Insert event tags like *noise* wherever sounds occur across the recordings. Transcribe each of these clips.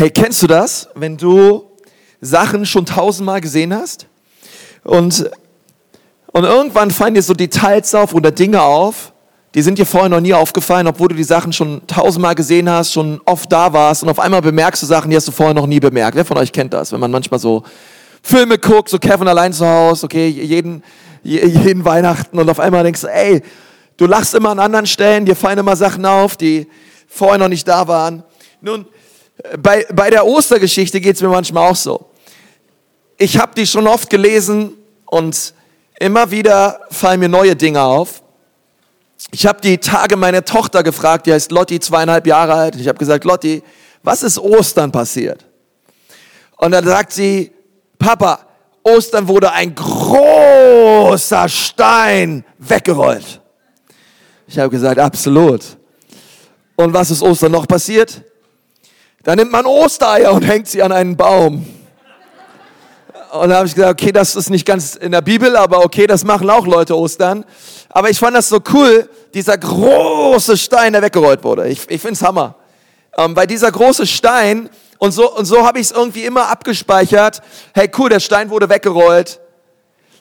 Hey, kennst du das, wenn du Sachen schon tausendmal gesehen hast? Und, und irgendwann fallen dir so Details auf oder Dinge auf, die sind dir vorher noch nie aufgefallen, obwohl du die Sachen schon tausendmal gesehen hast, schon oft da warst und auf einmal bemerkst du Sachen, die hast du vorher noch nie bemerkt. Wer von euch kennt das, wenn man manchmal so Filme guckt, so Kevin allein zu Hause, okay, jeden, jeden Weihnachten und auf einmal denkst du, ey, du lachst immer an anderen Stellen, dir fallen immer Sachen auf, die vorher noch nicht da waren. Nun, bei, bei der Ostergeschichte geht es mir manchmal auch so. Ich habe die schon oft gelesen und immer wieder fallen mir neue Dinge auf. Ich habe die Tage meine Tochter gefragt, die heißt Lotti, zweieinhalb Jahre alt. Ich habe gesagt, Lotti, was ist Ostern passiert? Und dann sagt sie, Papa, Ostern wurde ein großer Stein weggerollt. Ich habe gesagt, absolut. Und was ist Ostern noch passiert? Da nimmt man Ostereier und hängt sie an einen Baum. Und da habe ich gesagt, okay, das ist nicht ganz in der Bibel, aber okay, das machen auch Leute Ostern. Aber ich fand das so cool, dieser große Stein, der weggerollt wurde. Ich, ich finde es Hammer. Ähm, weil dieser große Stein, und so, und so habe ich es irgendwie immer abgespeichert, hey cool, der Stein wurde weggerollt.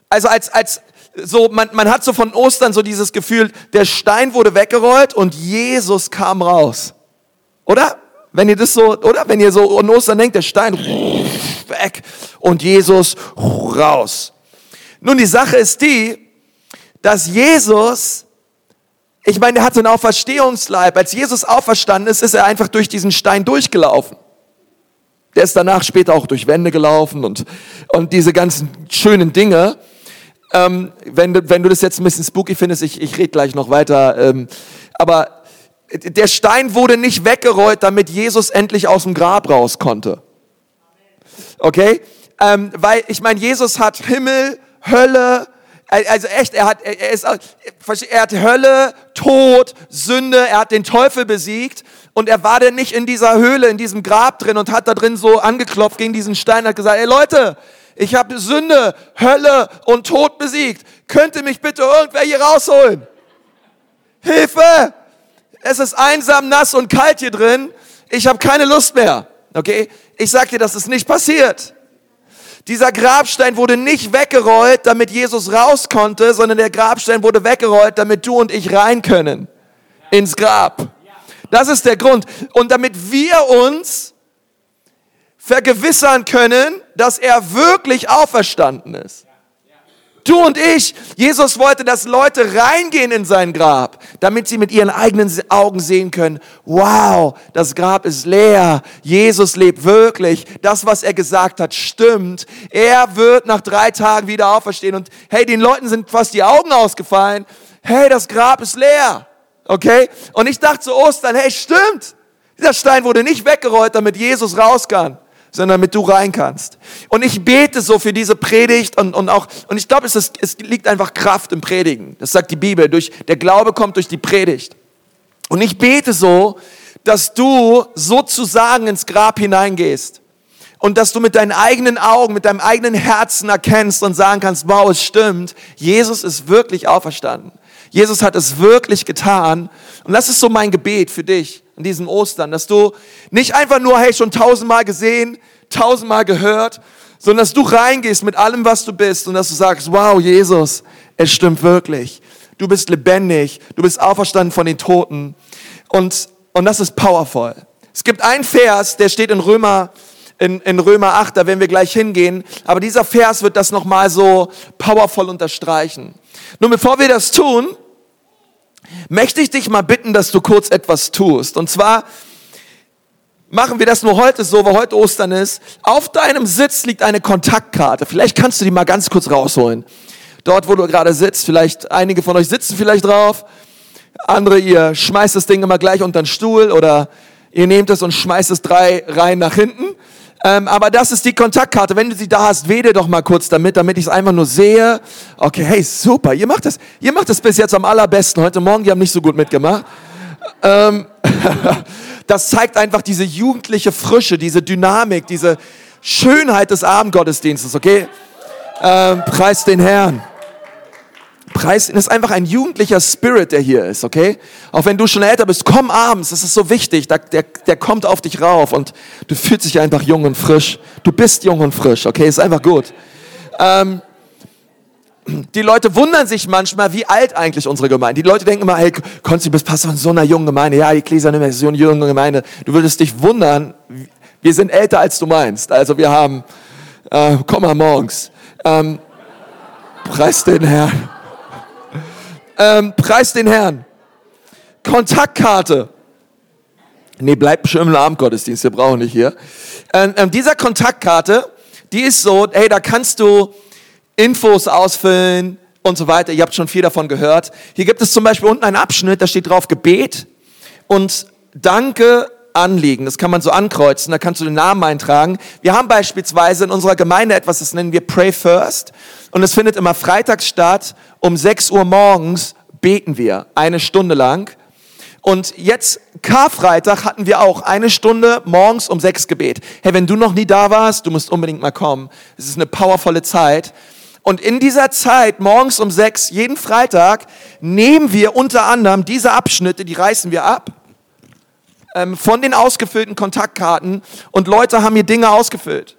Also als, als, so, man, man hat so von Ostern so dieses Gefühl, der Stein wurde weggerollt und Jesus kam raus. Oder? Wenn ihr das so, oder? Wenn ihr so an Ostern denkt, der Stein weg und Jesus raus. Nun, die Sache ist die, dass Jesus, ich meine, er hatte einen Auferstehungsleib. Als Jesus auferstanden ist, ist er einfach durch diesen Stein durchgelaufen. Der ist danach später auch durch Wände gelaufen und, und diese ganzen schönen Dinge. Ähm, wenn, du, wenn du das jetzt ein bisschen spooky findest, ich, ich rede gleich noch weiter. Ähm, aber der Stein wurde nicht weggerollt, damit Jesus endlich aus dem Grab raus konnte. Okay? Ähm, weil ich meine, Jesus hat Himmel, Hölle, also echt, er hat, er, ist, er hat Hölle, Tod, Sünde, er hat den Teufel besiegt und er war denn nicht in dieser Höhle, in diesem Grab drin und hat da drin so angeklopft gegen diesen Stein, hat gesagt, ey Leute, ich habe Sünde, Hölle und Tod besiegt. Könnte mich bitte irgendwer hier rausholen? Hilfe! Es ist einsam, nass und kalt hier drin. Ich habe keine Lust mehr. Okay? Ich sag dir, das ist nicht passiert. Dieser Grabstein wurde nicht weggerollt, damit Jesus raus konnte, sondern der Grabstein wurde weggerollt, damit du und ich rein können ins Grab. Das ist der Grund. Und damit wir uns vergewissern können, dass er wirklich auferstanden ist. Du und ich. Jesus wollte, dass Leute reingehen in sein Grab, damit sie mit ihren eigenen Augen sehen können, wow, das Grab ist leer. Jesus lebt wirklich. Das, was er gesagt hat, stimmt. Er wird nach drei Tagen wieder auferstehen. Und hey, den Leuten sind fast die Augen ausgefallen. Hey, das Grab ist leer. Okay? Und ich dachte zu Ostern, hey, stimmt. Dieser Stein wurde nicht weggerollt, damit Jesus raus kann sondern damit du rein kannst. Und ich bete so für diese Predigt und, und auch, und ich glaube, es, ist, es liegt einfach Kraft im Predigen. Das sagt die Bibel. Durch, der Glaube kommt durch die Predigt. Und ich bete so, dass du sozusagen ins Grab hineingehst. Und dass du mit deinen eigenen Augen, mit deinem eigenen Herzen erkennst und sagen kannst, wow, es stimmt, Jesus ist wirklich auferstanden. Jesus hat es wirklich getan. Und das ist so mein Gebet für dich in diesem Ostern, dass du nicht einfach nur, hey, schon tausendmal gesehen, tausendmal gehört, sondern dass du reingehst mit allem, was du bist und dass du sagst, wow, Jesus, es stimmt wirklich. Du bist lebendig, du bist auferstanden von den Toten und, und das ist powerful. Es gibt einen Vers, der steht in Römer, in, in Römer 8, da werden wir gleich hingehen, aber dieser Vers wird das nochmal so powerful unterstreichen. Nun, bevor wir das tun, möchte ich dich mal bitten, dass du kurz etwas tust. Und zwar machen wir das nur heute so, weil heute Ostern ist. Auf deinem Sitz liegt eine Kontaktkarte. Vielleicht kannst du die mal ganz kurz rausholen. Dort, wo du gerade sitzt, vielleicht einige von euch sitzen vielleicht drauf. Andere, ihr schmeißt das Ding immer gleich unter den Stuhl oder ihr nehmt es und schmeißt es drei Reihen nach hinten. Ähm, aber das ist die Kontaktkarte. Wenn du sie da hast, wede doch mal kurz damit, damit ich es einfach nur sehe. Okay, hey, super. Ihr macht das, ihr macht das bis jetzt am allerbesten. Heute Morgen, die haben nicht so gut mitgemacht. Ähm, *laughs* das zeigt einfach diese jugendliche Frische, diese Dynamik, diese Schönheit des Abendgottesdienstes, okay? Ähm, preis den Herrn. Preis, das ist einfach ein jugendlicher Spirit, der hier ist, okay? Auch wenn du schon älter bist, komm abends, das ist so wichtig, der, der, der kommt auf dich rauf und du fühlst dich einfach jung und frisch. Du bist jung und frisch, okay? Ist einfach gut. Ähm, die Leute wundern sich manchmal, wie alt eigentlich unsere Gemeinde. Die Leute denken immer, hey, Konsti, du bist Pastor in so einer jungen Gemeinde. Ja, die Gläser ist so eine junge Gemeinde. Du würdest dich wundern, wir sind älter als du meinst. Also wir haben, äh, komm mal morgens. Ähm, preis den Herrn. Ähm, preis den Herrn. Kontaktkarte. Nee, bleibt schon im Abendgottesdienst, wir brauchen nicht hier. Ähm, ähm, dieser Kontaktkarte, die ist so, hey, da kannst du Infos ausfüllen und so weiter. Ihr habt schon viel davon gehört. Hier gibt es zum Beispiel unten einen Abschnitt, da steht drauf Gebet und Danke Anliegen. Das kann man so ankreuzen, da kannst du den Namen eintragen. Wir haben beispielsweise in unserer Gemeinde etwas, das nennen wir Pray First. Und es findet immer freitags statt. Um 6 Uhr morgens beten wir, eine Stunde lang. Und jetzt Karfreitag hatten wir auch eine Stunde morgens um sechs Gebet. Hey, wenn du noch nie da warst, du musst unbedingt mal kommen. Es ist eine powervolle Zeit. Und in dieser Zeit, morgens um sechs, jeden Freitag, nehmen wir unter anderem diese Abschnitte, die reißen wir ab, ähm, von den ausgefüllten Kontaktkarten und Leute haben mir Dinge ausgefüllt.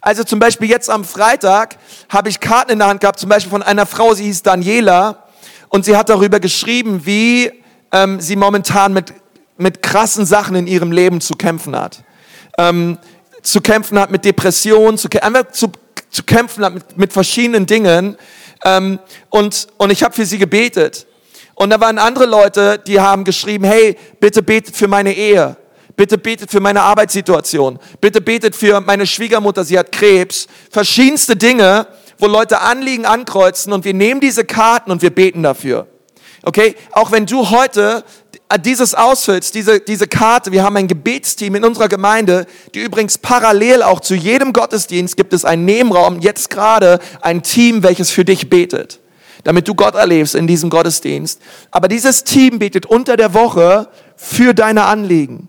Also zum Beispiel jetzt am Freitag habe ich Karten in der Hand gehabt, zum Beispiel von einer Frau, sie hieß Daniela und sie hat darüber geschrieben, wie ähm, sie momentan mit, mit krassen Sachen in ihrem Leben zu kämpfen hat. Ähm, zu kämpfen hat mit Depressionen, zu, einfach zu zu kämpfen hat mit, mit verschiedenen Dingen. Ähm, und, und ich habe für sie gebetet. Und da waren andere Leute, die haben geschrieben, hey, bitte betet für meine Ehe. Bitte betet für meine Arbeitssituation. Bitte betet für meine Schwiegermutter, sie hat Krebs. Verschiedenste Dinge, wo Leute Anliegen ankreuzen und wir nehmen diese Karten und wir beten dafür. Okay? Auch wenn du heute dieses ausfüllst, diese, diese Karte, wir haben ein Gebetsteam in unserer Gemeinde, die übrigens parallel auch zu jedem Gottesdienst gibt es einen Nebenraum, jetzt gerade ein Team, welches für dich betet, damit du Gott erlebst in diesem Gottesdienst. Aber dieses Team betet unter der Woche für deine Anliegen.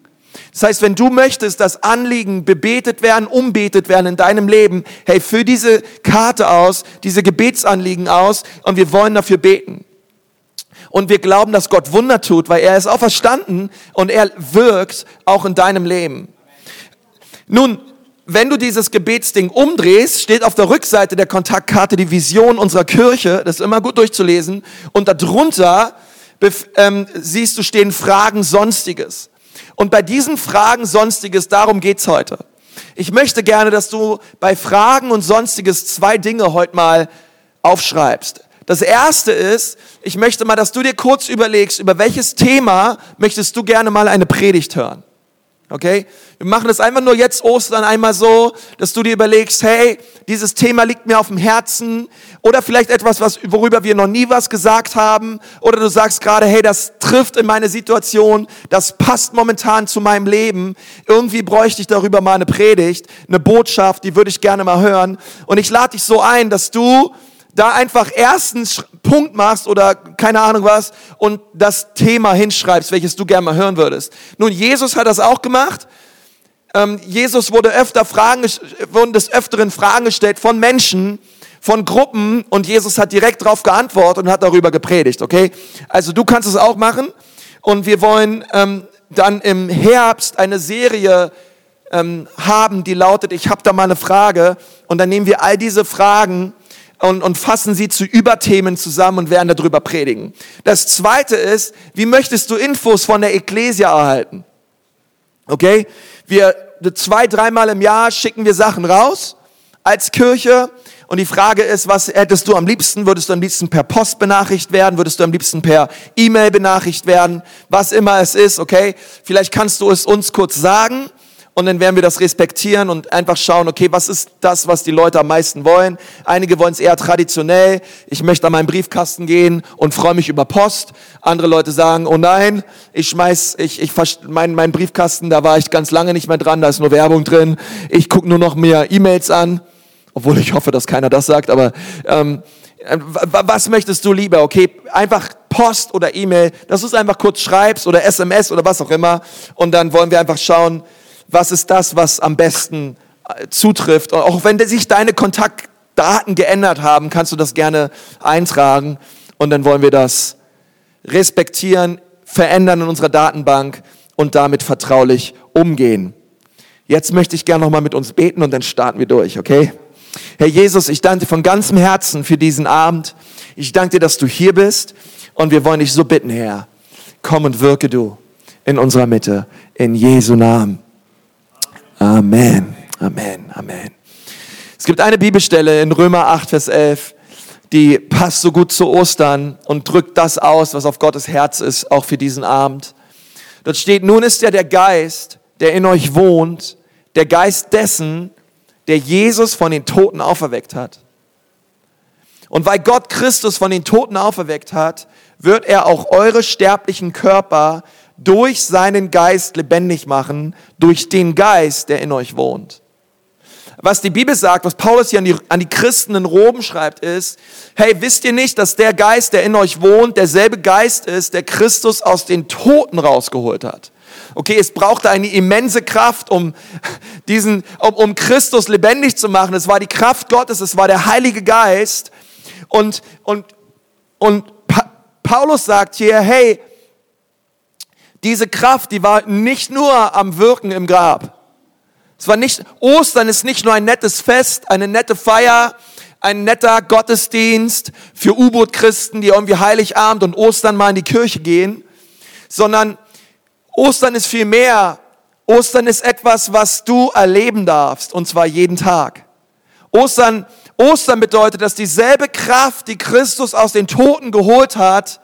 Das heißt, wenn du möchtest, dass Anliegen bebetet werden, umbetet werden in deinem Leben, hey, für diese Karte aus, diese Gebetsanliegen aus und wir wollen dafür beten. Und wir glauben, dass Gott Wunder tut, weil er ist auferstanden und er wirkt auch in deinem Leben. Nun, wenn du dieses Gebetsding umdrehst, steht auf der Rückseite der Kontaktkarte die Vision unserer Kirche. Das ist immer gut durchzulesen. Und darunter ähm, siehst du stehen Fragen Sonstiges. Und bei diesen Fragen Sonstiges, darum geht's heute. Ich möchte gerne, dass du bei Fragen und Sonstiges zwei Dinge heute mal aufschreibst. Das erste ist, ich möchte mal, dass du dir kurz überlegst, über welches Thema möchtest du gerne mal eine Predigt hören. Okay? Wir machen das einfach nur jetzt Ostern einmal so, dass du dir überlegst, hey, dieses Thema liegt mir auf dem Herzen oder vielleicht etwas, was, worüber wir noch nie was gesagt haben oder du sagst gerade, hey, das trifft in meine Situation, das passt momentan zu meinem Leben. Irgendwie bräuchte ich darüber mal eine Predigt, eine Botschaft, die würde ich gerne mal hören. Und ich lade dich so ein, dass du da einfach erstens Punkt machst oder keine Ahnung was und das Thema hinschreibst, welches du gerne mal hören würdest. Nun, Jesus hat das auch gemacht. Ähm, Jesus wurde öfter Fragen, wurden des Öfteren Fragen gestellt von Menschen, von Gruppen und Jesus hat direkt darauf geantwortet und hat darüber gepredigt, okay? Also du kannst es auch machen und wir wollen ähm, dann im Herbst eine Serie ähm, haben, die lautet, ich habe da mal eine Frage und dann nehmen wir all diese Fragen und, und fassen sie zu Überthemen zusammen und werden darüber predigen. Das zweite ist, wie möchtest du Infos von der Ecclesia erhalten? Okay? Wir, zwei, dreimal im Jahr schicken wir Sachen raus als Kirche. Und die Frage ist, was hättest du am liebsten? Würdest du am liebsten per Post benachrichtigt werden? Würdest du am liebsten per E-Mail benachrichtigt werden? Was immer es ist, okay? Vielleicht kannst du es uns kurz sagen und dann werden wir das respektieren und einfach schauen, okay, was ist das, was die Leute am meisten wollen? Einige wollen es eher traditionell. Ich möchte an meinen Briefkasten gehen und freue mich über Post. Andere Leute sagen, oh nein, ich schmeiß, ich, ich mein, mein Briefkasten, da war ich ganz lange nicht mehr dran, da ist nur Werbung drin. Ich gucke nur noch mehr E-Mails an, obwohl ich hoffe, dass keiner das sagt, aber ähm, was möchtest du lieber? Okay, einfach Post oder E-Mail, dass du es einfach kurz schreibst oder SMS oder was auch immer. Und dann wollen wir einfach schauen, was ist das, was am besten äh, zutrifft. auch wenn sich deine Kontaktdaten geändert haben, kannst du das gerne eintragen. und dann wollen wir das respektieren, verändern in unserer Datenbank und damit vertraulich umgehen. Jetzt möchte ich gerne nochmal mit uns beten und dann starten wir durch, okay? Herr Jesus, ich danke dir von ganzem Herzen für diesen Abend. Ich danke dir, dass du hier bist und wir wollen dich so bitten, Herr, komm und wirke du in unserer Mitte. In Jesu Namen. Amen. Amen. Amen. Es gibt eine Bibelstelle in Römer 8, Vers 11, die passt so gut zu Ostern und drückt das aus, was auf Gottes Herz ist, auch für diesen Abend. Dort steht, nun ist ja der Geist, der in euch wohnt, der Geist dessen, der Jesus von den Toten auferweckt hat. Und weil Gott Christus von den Toten auferweckt hat, wird er auch eure sterblichen Körper durch seinen Geist lebendig machen, durch den Geist, der in euch wohnt was die Bibel sagt, was Paulus hier an die, an die Christen in Rom schreibt, ist, hey, wisst ihr nicht, dass der Geist, der in euch wohnt, derselbe Geist ist, der Christus aus den Toten rausgeholt hat? Okay, es brauchte eine immense Kraft, um diesen, um, um Christus lebendig zu machen. Es war die Kraft Gottes, es war der Heilige Geist. Und, und, und pa Paulus sagt hier, hey, diese Kraft, die war nicht nur am Wirken im Grab. Es war nicht, Ostern ist nicht nur ein nettes Fest, eine nette Feier, ein netter Gottesdienst für U-Boot-Christen, die irgendwie Heiligabend und Ostern mal in die Kirche gehen, sondern Ostern ist viel mehr. Ostern ist etwas, was du erleben darfst, und zwar jeden Tag. Ostern, Ostern bedeutet, dass dieselbe Kraft, die Christus aus den Toten geholt hat,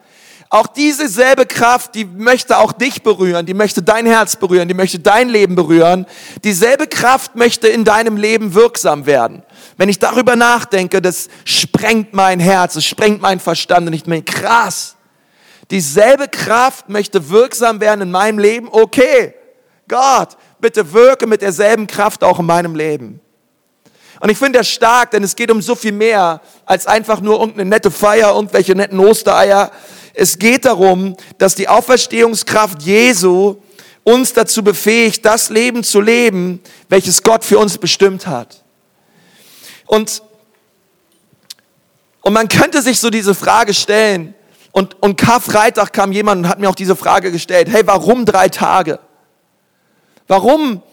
auch diese selbe Kraft, die möchte auch dich berühren, die möchte dein Herz berühren, die möchte dein Leben berühren. Dieselbe Kraft möchte in deinem Leben wirksam werden. Wenn ich darüber nachdenke, das sprengt mein Herz, es sprengt mein Verstand und ich meine, krass. Dieselbe Kraft möchte wirksam werden in meinem Leben. Okay, Gott, bitte wirke mit derselben Kraft auch in meinem Leben. Und ich finde das stark, denn es geht um so viel mehr als einfach nur irgendeine nette Feier, irgendwelche netten Ostereier, es geht darum, dass die Auferstehungskraft Jesu uns dazu befähigt, das Leben zu leben, welches Gott für uns bestimmt hat. Und, und man könnte sich so diese Frage stellen, und, und Karfreitag kam jemand und hat mir auch diese Frage gestellt, hey, warum drei Tage? Warum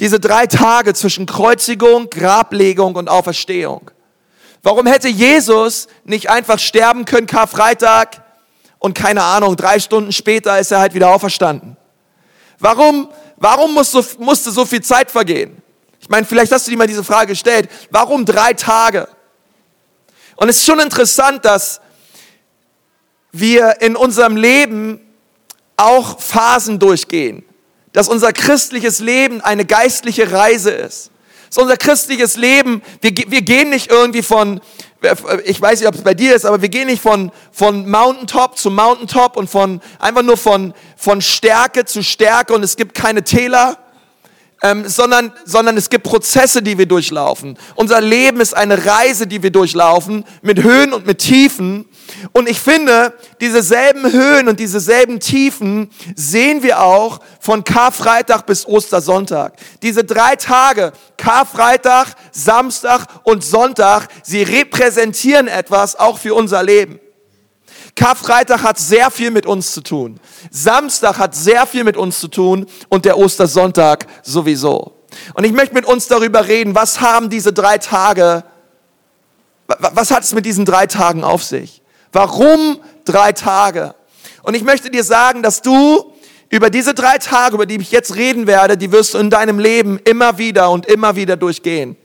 diese drei Tage zwischen Kreuzigung, Grablegung und Auferstehung? Warum hätte Jesus nicht einfach sterben können, Karfreitag, und keine Ahnung, drei Stunden später ist er halt wieder auferstanden. Warum, warum musste, musste so viel Zeit vergehen? Ich meine, vielleicht hast du dir mal diese Frage gestellt. Warum drei Tage? Und es ist schon interessant, dass wir in unserem Leben auch Phasen durchgehen. Dass unser christliches Leben eine geistliche Reise ist. Dass unser christliches Leben, wir, wir gehen nicht irgendwie von, ich weiß nicht, ob es bei dir ist, aber wir gehen nicht von, von Mountaintop zu Mountaintop und von, einfach nur von, von Stärke zu Stärke und es gibt keine Täler, ähm, sondern, sondern es gibt Prozesse, die wir durchlaufen. Unser Leben ist eine Reise, die wir durchlaufen, mit Höhen und mit Tiefen. Und ich finde, diese selben Höhen und diese selben Tiefen sehen wir auch von Karfreitag bis Ostersonntag. Diese drei Tage, Karfreitag, Samstag und Sonntag, sie repräsentieren etwas auch für unser Leben. Karfreitag hat sehr viel mit uns zu tun. Samstag hat sehr viel mit uns zu tun und der Ostersonntag sowieso. Und ich möchte mit uns darüber reden, was haben diese drei Tage, was hat es mit diesen drei Tagen auf sich? Warum drei Tage? Und ich möchte dir sagen, dass du über diese drei Tage, über die ich jetzt reden werde, die wirst du in deinem Leben immer wieder und immer wieder durchgehen.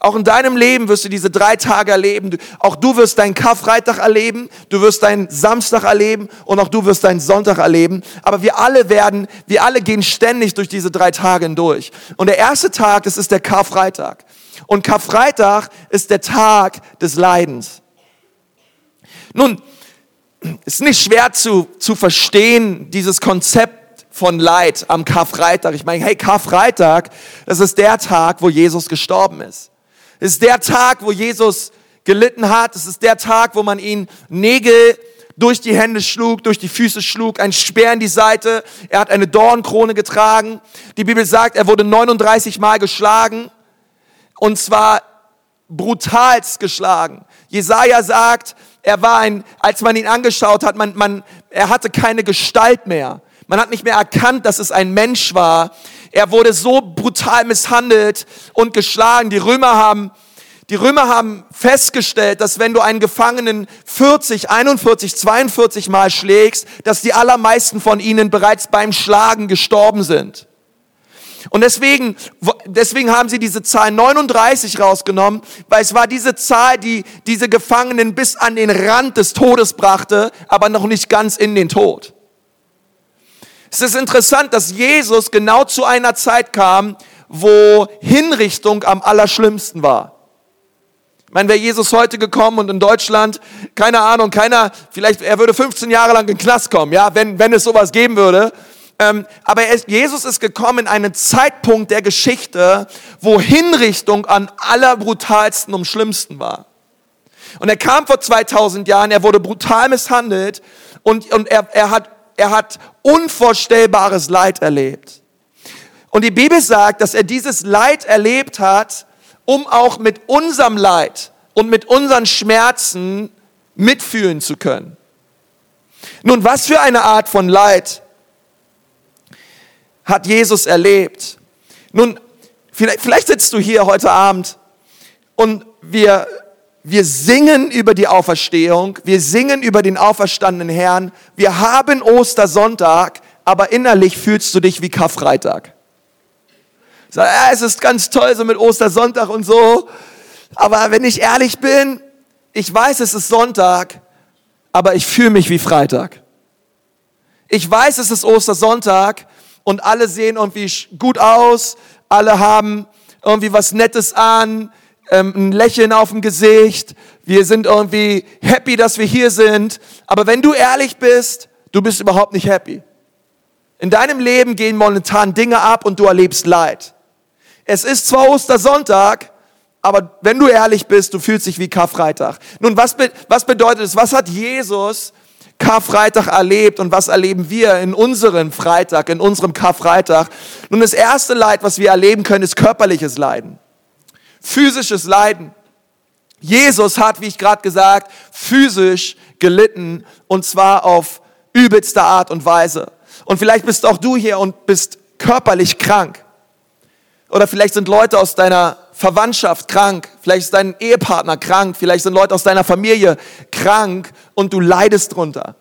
Auch in deinem Leben wirst du diese drei Tage erleben. Auch du wirst deinen Karfreitag erleben, du wirst deinen Samstag erleben und auch du wirst deinen Sonntag erleben. Aber wir alle werden, wir alle gehen ständig durch diese drei Tage hindurch. Und der erste Tag, das ist der Karfreitag. Und Karfreitag ist der Tag des Leidens. Nun, ist nicht schwer zu, zu verstehen, dieses Konzept von Leid am Karfreitag. Ich meine, hey, Karfreitag, das ist der Tag, wo Jesus gestorben ist. Es ist der Tag, wo Jesus gelitten hat. Es ist der Tag, wo man ihn Nägel durch die Hände schlug, durch die Füße schlug, ein Speer in die Seite. Er hat eine Dornkrone getragen. Die Bibel sagt, er wurde 39 Mal geschlagen. Und zwar brutalst geschlagen. Jesaja sagt, Er war ein, als man ihn angeschaut hat, man, man, er hatte keine Gestalt mehr. Man hat nicht mehr erkannt, dass es ein Mensch war. Er wurde so brutal misshandelt und geschlagen. Die Römer haben, die Römer haben festgestellt, dass wenn du einen Gefangenen 40, 41, 42 Mal schlägst, dass die allermeisten von ihnen bereits beim Schlagen gestorben sind. Und deswegen, deswegen haben sie diese Zahl 39 rausgenommen, weil es war diese Zahl, die diese Gefangenen bis an den Rand des Todes brachte, aber noch nicht ganz in den Tod. Es ist interessant, dass Jesus genau zu einer Zeit kam, wo Hinrichtung am allerschlimmsten war. Ich meine, wäre Jesus heute gekommen und in Deutschland, keine Ahnung, keiner, vielleicht, er würde 15 Jahre lang in den Knast kommen, ja, wenn, wenn es sowas geben würde. Ähm, aber er, Jesus ist gekommen in einen Zeitpunkt der Geschichte, wo Hinrichtung an allerbrutalsten und schlimmsten war. Und er kam vor 2000 Jahren, er wurde brutal misshandelt und, und er, er hat er hat unvorstellbares Leid erlebt. Und die Bibel sagt, dass er dieses Leid erlebt hat, um auch mit unserem Leid und mit unseren Schmerzen mitfühlen zu können. Nun, was für eine Art von Leid hat Jesus erlebt? Nun, vielleicht, vielleicht sitzt du hier heute Abend und wir wir singen über die Auferstehung, wir singen über den auferstandenen Herrn, wir haben Ostersonntag, aber innerlich fühlst du dich wie Karfreitag. Sag, ja, es ist ganz toll so mit Ostersonntag und so, aber wenn ich ehrlich bin, ich weiß, es ist Sonntag, aber ich fühle mich wie Freitag. Ich weiß, es ist Ostersonntag und alle sehen irgendwie gut aus, alle haben irgendwie was Nettes an, ähm, ein Lächeln auf dem Gesicht, wir sind irgendwie happy, dass wir hier sind. Aber wenn du ehrlich bist, du bist überhaupt nicht happy. In deinem Leben gehen momentan Dinge ab und du erlebst Leid. Es ist zwar Ostersonntag, aber wenn du ehrlich bist, du fühlst dich wie Karfreitag. Nun, was, be was bedeutet es? Was hat Jesus Karfreitag erlebt und was erleben wir in unserem Freitag, in unserem Karfreitag? Nun, das erste Leid, was wir erleben können, ist körperliches Leiden physisches Leiden. Jesus hat, wie ich gerade gesagt, physisch gelitten und zwar auf übelste Art und Weise. Und vielleicht bist auch du hier und bist körperlich krank. Oder vielleicht sind Leute aus deiner Verwandtschaft krank, vielleicht ist dein Ehepartner krank, vielleicht sind Leute aus deiner Familie krank und du leidest drunter.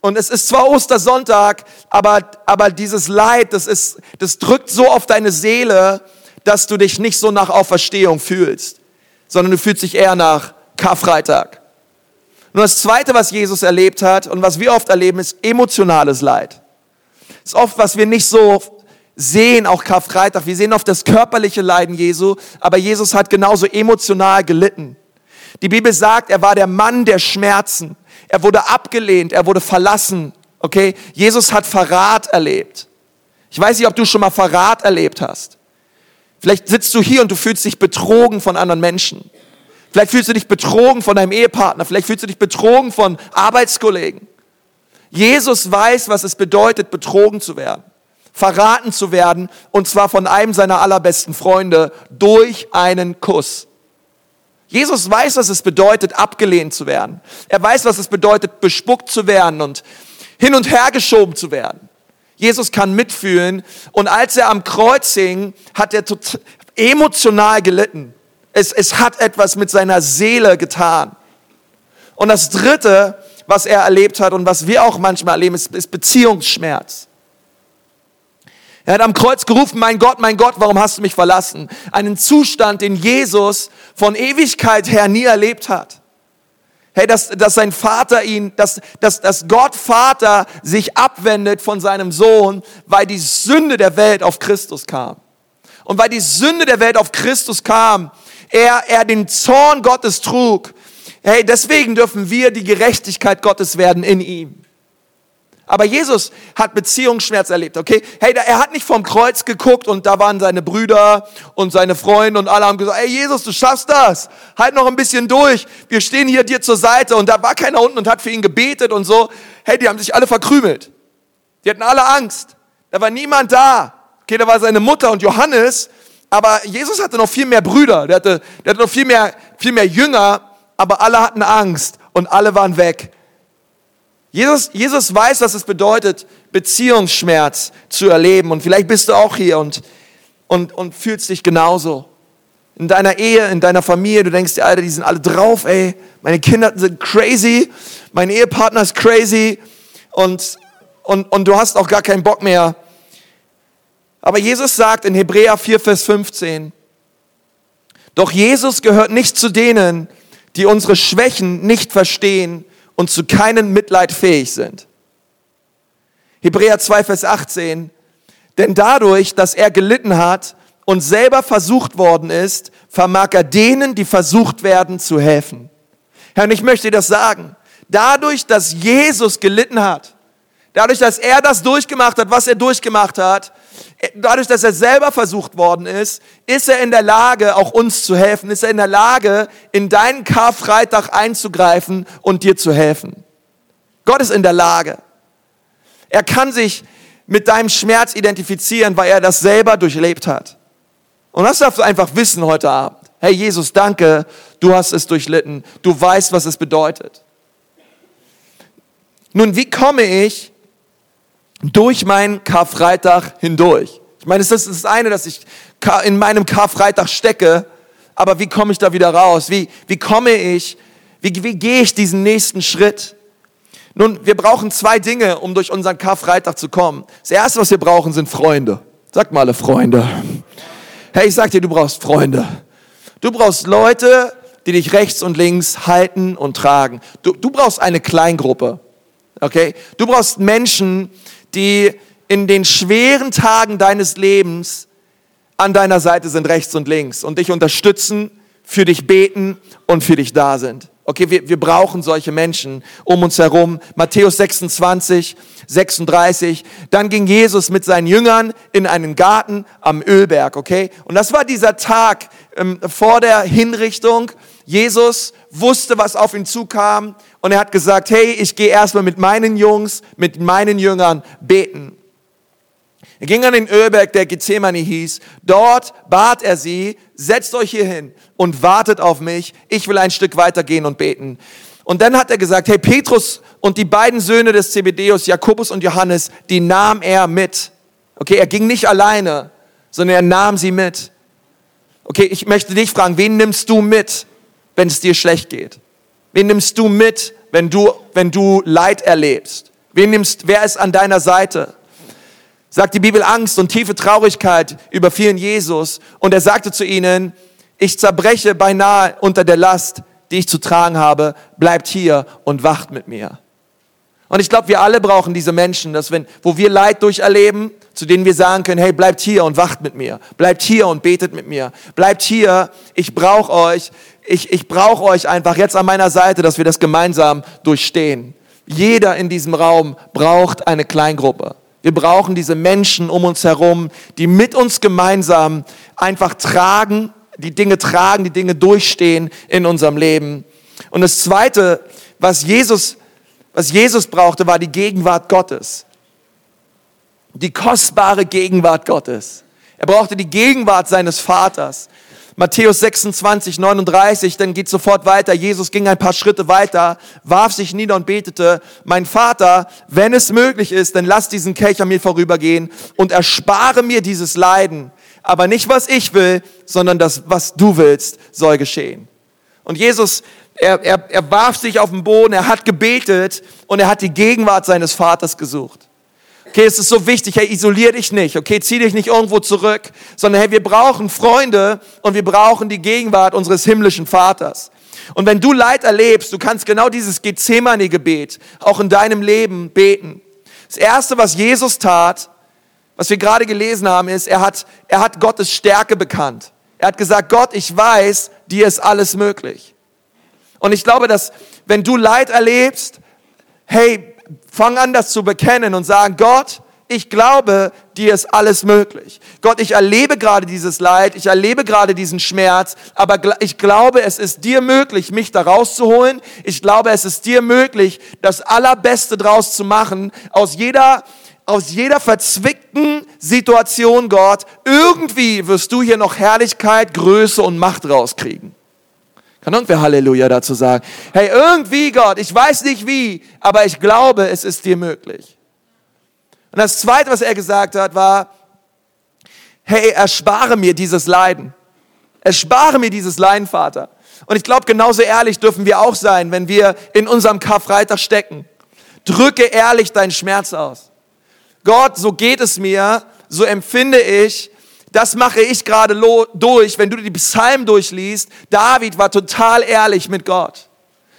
Und es ist zwar Ostersonntag, aber, aber dieses Leid, das, ist, das drückt so auf deine Seele, dass du dich nicht so nach Auferstehung fühlst, sondern du fühlst dich eher nach Karfreitag. Nur das Zweite, was Jesus erlebt hat und was wir oft erleben, ist emotionales Leid. Das ist oft, was wir nicht so sehen, auch Karfreitag. Wir sehen oft das körperliche Leiden Jesu, aber Jesus hat genauso emotional gelitten. Die Bibel sagt, er war der Mann der Schmerzen. Er wurde abgelehnt, er wurde verlassen. Okay? Jesus hat Verrat erlebt. Ich weiß nicht, ob du schon mal Verrat erlebt hast. Vielleicht sitzt du hier und du fühlst dich betrogen von anderen Menschen. Vielleicht fühlst du dich betrogen von deinem Ehepartner. Vielleicht fühlst du dich betrogen von Arbeitskollegen. Jesus weiß, was es bedeutet, betrogen zu werden, verraten zu werden, und zwar von einem seiner allerbesten Freunde durch einen Kuss. Jesus weiß, was es bedeutet, abgelehnt zu werden. Er weiß, was es bedeutet, bespuckt zu werden und hin und her geschoben zu werden. Jesus kann mitfühlen. Und als er am Kreuz hing, hat er emotional gelitten. Es, es hat etwas mit seiner Seele getan. Und das Dritte, was er erlebt hat und was wir auch manchmal erleben, ist, ist Beziehungsschmerz. Er hat am Kreuz gerufen, mein Gott, mein Gott, warum hast du mich verlassen? Einen Zustand, den Jesus von Ewigkeit her nie erlebt hat. Hey, dass, dass sein Vater ihn, dass, dass, dass Gott Vater sich abwendet von seinem Sohn, weil die Sünde der Welt auf Christus kam. Und weil die Sünde der Welt auf Christus kam, er, er den Zorn Gottes trug. Hey, deswegen dürfen wir die Gerechtigkeit Gottes werden in ihm. Aber Jesus hat Beziehungsschmerz erlebt, okay? Hey, er hat nicht vom Kreuz geguckt und da waren seine Brüder und seine Freunde und alle haben gesagt, hey Jesus, du schaffst das. Halt noch ein bisschen durch. Wir stehen hier dir zur Seite und da war keiner unten und hat für ihn gebetet und so. Hey, die haben sich alle verkrümelt. Die hatten alle Angst. Da war niemand da. Okay, da war seine Mutter und Johannes, aber Jesus hatte noch viel mehr Brüder. Der hatte, der hatte noch viel mehr, viel mehr Jünger, aber alle hatten Angst und alle waren weg. Jesus, Jesus weiß, was es bedeutet, Beziehungsschmerz zu erleben. Und vielleicht bist du auch hier und, und, und fühlst dich genauso. In deiner Ehe, in deiner Familie, du denkst dir, Alter, die sind alle drauf, ey. Meine Kinder sind crazy, mein Ehepartner ist crazy und, und, und du hast auch gar keinen Bock mehr. Aber Jesus sagt in Hebräer 4, Vers 15, doch Jesus gehört nicht zu denen, die unsere Schwächen nicht verstehen und zu keinem Mitleid fähig sind. Hebräer 2, Vers 18, denn dadurch, dass er gelitten hat und selber versucht worden ist, vermag er denen, die versucht werden, zu helfen. Herr, und ich möchte dir das sagen. Dadurch, dass Jesus gelitten hat, dadurch, dass er das durchgemacht hat, was er durchgemacht hat, dadurch, dass er selber versucht worden ist, ist er in der Lage, auch uns zu helfen, ist er in der Lage, in deinen Karfreitag einzugreifen und dir zu helfen. Gott ist in der Lage. Er kann sich mit deinem Schmerz identifizieren, weil er das selber durchlebt hat. Und das darfst du einfach wissen heute Abend. Hey Jesus, danke, du hast es durchlitten. Du weißt, was es bedeutet. Nun, wie komme ich durch meinen Karfreitag hindurch. Ich meine, das ist das eine, dass ich in meinem Karfreitag stecke, aber wie komme ich da wieder raus? Wie, wie komme ich, wie, wie gehe ich diesen nächsten Schritt? Nun, wir brauchen zwei Dinge, um durch unseren Karfreitag zu kommen. Das erste, was wir brauchen, sind Freunde. Sag mal alle Freunde. Hey, ich sag dir, du brauchst Freunde. Du brauchst Leute, die dich rechts und links halten und tragen. Du, du brauchst eine Kleingruppe. Okay? Du brauchst Menschen, die in den schweren Tagen deines Lebens an deiner Seite sind, rechts und links, und dich unterstützen, für dich beten und für dich da sind. Okay, wir, wir brauchen solche Menschen um uns herum. Matthäus 26, 36. Dann ging Jesus mit seinen Jüngern in einen Garten am Ölberg, okay? Und das war dieser Tag ähm, vor der Hinrichtung. Jesus wusste, was auf ihn zukam und er hat gesagt, hey, ich gehe erstmal mit meinen Jungs, mit meinen Jüngern beten. Er ging an den Ölberg, der Gethsemane hieß. Dort bat er sie, setzt euch hier hin und wartet auf mich. Ich will ein Stück weitergehen und beten. Und dann hat er gesagt, hey, Petrus und die beiden Söhne des Zebedeus, Jakobus und Johannes, die nahm er mit. Okay, er ging nicht alleine, sondern er nahm sie mit. Okay, ich möchte dich fragen, wen nimmst du mit, wenn es dir schlecht geht? Wen nimmst du mit, wenn du, wenn du Leid erlebst? Wen nimmst, wer ist an deiner Seite? Sagt die Bibel Angst und tiefe Traurigkeit überfielen Jesus und er sagte zu ihnen, ich zerbreche beinahe unter der Last, die ich zu tragen habe, bleibt hier und wacht mit mir. Und ich glaube, wir alle brauchen diese Menschen, dass wenn, wo wir Leid durcherleben, zu denen wir sagen können, hey, bleibt hier und wacht mit mir. Bleibt hier und betet mit mir. Bleibt hier, ich brauche euch ich, ich brauche euch einfach jetzt an meiner Seite, dass wir das gemeinsam durchstehen. Jeder in diesem Raum braucht eine Kleingruppe. Wir brauchen diese Menschen um uns herum, die mit uns gemeinsam einfach tragen, die Dinge tragen, die Dinge durchstehen in unserem Leben. Und das Zweite, was Jesus, was Jesus brauchte, war die Gegenwart Gottes. Die kostbare Gegenwart Gottes. Er brauchte die Gegenwart seines Vaters. Matthäus 26, 39, dann geht sofort weiter. Jesus ging ein paar Schritte weiter, warf sich nieder und betete, mein Vater, wenn es möglich ist, dann lass diesen Kelch an mir vorübergehen und erspare mir dieses Leiden. Aber nicht was ich will, sondern das, was du willst, soll geschehen. Und Jesus, er, er, er warf sich auf den Boden, er hat gebetet und er hat die Gegenwart seines Vaters gesucht. Okay, es ist so wichtig, hey, isolier dich nicht, okay, zieh dich nicht irgendwo zurück, sondern hey, wir brauchen Freunde und wir brauchen die Gegenwart unseres himmlischen Vaters. Und wenn du Leid erlebst, du kannst genau dieses Gethsemane-Gebet auch in deinem Leben beten. Das erste, was Jesus tat, was wir gerade gelesen haben, ist, er hat, er hat Gottes Stärke bekannt. Er hat gesagt, Gott, ich weiß, dir ist alles möglich. Und ich glaube, dass wenn du Leid erlebst, hey, fang an, das zu bekennen und sagen, Gott, ich glaube, dir ist alles möglich. Gott, ich erlebe gerade dieses Leid, ich erlebe gerade diesen Schmerz, aber ich glaube, es ist dir möglich, mich da rauszuholen. Ich glaube, es ist dir möglich, das Allerbeste draus zu machen, aus jeder, aus jeder verzwickten Situation, Gott. Irgendwie wirst du hier noch Herrlichkeit, Größe und Macht rauskriegen. Kann irgendwer Halleluja dazu sagen? Hey, irgendwie Gott, ich weiß nicht wie, aber ich glaube, es ist dir möglich. Und das Zweite, was er gesagt hat, war, hey, erspare mir dieses Leiden. Erspare mir dieses Leiden, Vater. Und ich glaube, genauso ehrlich dürfen wir auch sein, wenn wir in unserem Karfreitag stecken. Drücke ehrlich deinen Schmerz aus. Gott, so geht es mir, so empfinde ich, das mache ich gerade durch, wenn du die Psalmen durchliest. David war total ehrlich mit Gott.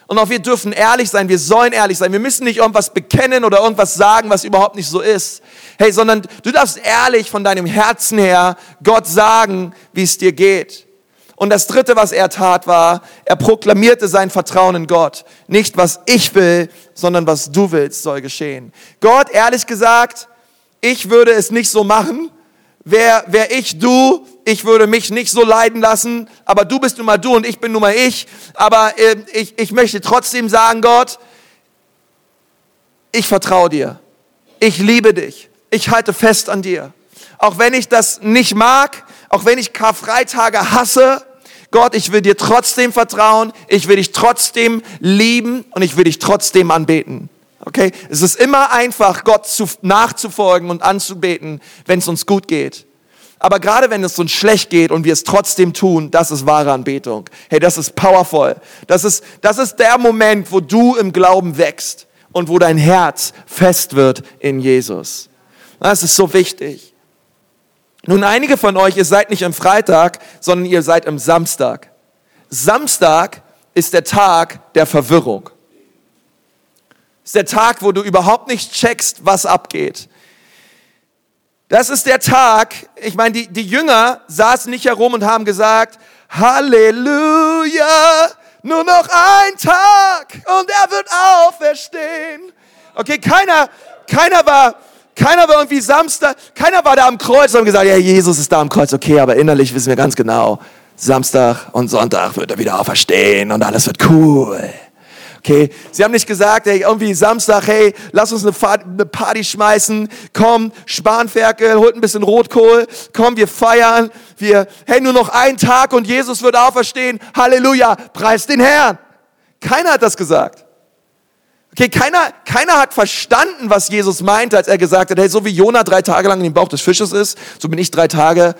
Und auch wir dürfen ehrlich sein, wir sollen ehrlich sein. Wir müssen nicht irgendwas bekennen oder irgendwas sagen, was überhaupt nicht so ist. Hey, sondern du darfst ehrlich von deinem Herzen her Gott sagen, wie es dir geht. Und das dritte, was er tat, war, er proklamierte sein Vertrauen in Gott. Nicht was ich will, sondern was du willst, soll geschehen. Gott, ehrlich gesagt, ich würde es nicht so machen. Wer, wer ich, du, ich würde mich nicht so leiden lassen, aber du bist nun mal du und ich bin nun mal ich. Aber äh, ich, ich möchte trotzdem sagen, Gott, ich vertraue dir. Ich liebe dich. Ich halte fest an dir. Auch wenn ich das nicht mag, auch wenn ich Karfreitage hasse, Gott, ich will dir trotzdem vertrauen, ich will dich trotzdem lieben und ich will dich trotzdem anbeten. Okay? Es ist immer einfach, Gott zu, nachzufolgen und anzubeten, wenn es uns gut geht. Aber gerade wenn es uns schlecht geht und wir es trotzdem tun, das ist wahre Anbetung. Hey, das ist powerful. Das ist, das ist der Moment, wo du im Glauben wächst und wo dein Herz fest wird in Jesus. Das ist so wichtig. Nun, einige von euch, ihr seid nicht am Freitag, sondern ihr seid am Samstag. Samstag ist der Tag der Verwirrung. Ist der Tag, wo du überhaupt nicht checkst, was abgeht. Das ist der Tag, ich meine, die, die Jünger saßen nicht herum und haben gesagt, Halleluja, nur noch ein Tag und er wird auferstehen. Okay, keiner, keiner war, keiner war irgendwie Samstag, keiner war da am Kreuz und haben gesagt, ja, Jesus ist da am Kreuz, okay, aber innerlich wissen wir ganz genau, Samstag und Sonntag wird er wieder auferstehen und alles wird cool. Okay, sie haben nicht gesagt, hey, irgendwie Samstag, hey, lass uns eine Party schmeißen, komm, Spanferkel, holt ein bisschen Rotkohl, komm, wir feiern, wir, hey, nur noch ein Tag und Jesus wird auferstehen, Halleluja, preis den Herrn. Keiner hat das gesagt. Okay, keiner, keiner hat verstanden, was Jesus meinte, als er gesagt hat, hey, so wie Jona drei Tage lang dem Bauch des Fisches ist, so bin ich drei Tage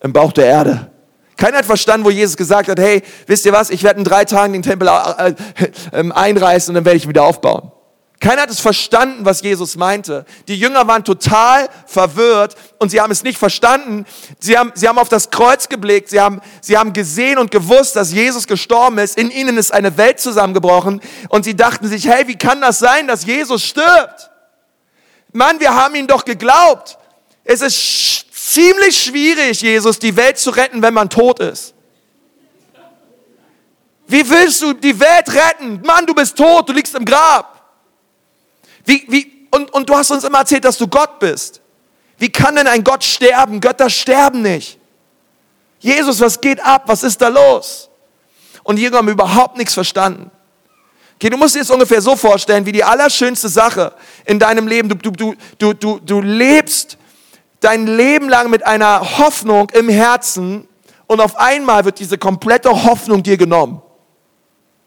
im Bauch der Erde. Keiner hat verstanden, wo Jesus gesagt hat, hey, wisst ihr was, ich werde in drei Tagen den Tempel äh, äh, einreißen und dann werde ich ihn wieder aufbauen. Keiner hat es verstanden, was Jesus meinte. Die Jünger waren total verwirrt und sie haben es nicht verstanden. Sie haben, sie haben auf das Kreuz geblickt. Sie haben, sie haben gesehen und gewusst, dass Jesus gestorben ist. In ihnen ist eine Welt zusammengebrochen und sie dachten sich, hey, wie kann das sein, dass Jesus stirbt? Mann, wir haben ihn doch geglaubt. Es ist ziemlich schwierig, Jesus, die Welt zu retten, wenn man tot ist. Wie willst du die Welt retten? Mann, du bist tot, du liegst im Grab. Wie, wie, und, und du hast uns immer erzählt, dass du Gott bist. Wie kann denn ein Gott sterben? Götter sterben nicht. Jesus, was geht ab? Was ist da los? Und die Jünger haben überhaupt nichts verstanden. Okay, du musst dir das ungefähr so vorstellen, wie die allerschönste Sache in deinem Leben. Du, du, du, du, du lebst dein Leben lang mit einer Hoffnung im Herzen und auf einmal wird diese komplette Hoffnung dir genommen.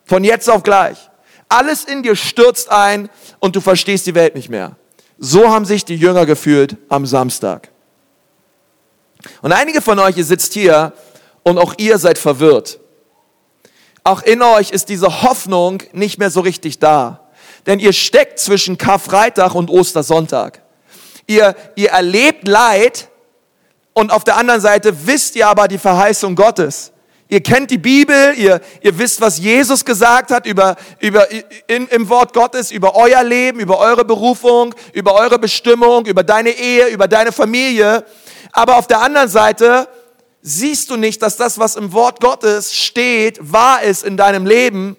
Von jetzt auf gleich. Alles in dir stürzt ein und du verstehst die Welt nicht mehr. So haben sich die Jünger gefühlt am Samstag. Und einige von euch, ihr sitzt hier und auch ihr seid verwirrt. Auch in euch ist diese Hoffnung nicht mehr so richtig da. Denn ihr steckt zwischen Karfreitag und Ostersonntag. Ihr, ihr erlebt Leid und auf der anderen Seite wisst ihr aber die Verheißung Gottes. Ihr kennt die Bibel, ihr, ihr wisst, was Jesus gesagt hat über, über, in, im Wort Gottes, über euer Leben, über eure Berufung, über eure Bestimmung, über deine Ehe, über deine Familie. Aber auf der anderen Seite siehst du nicht, dass das, was im Wort Gottes steht, wahr ist in deinem Leben.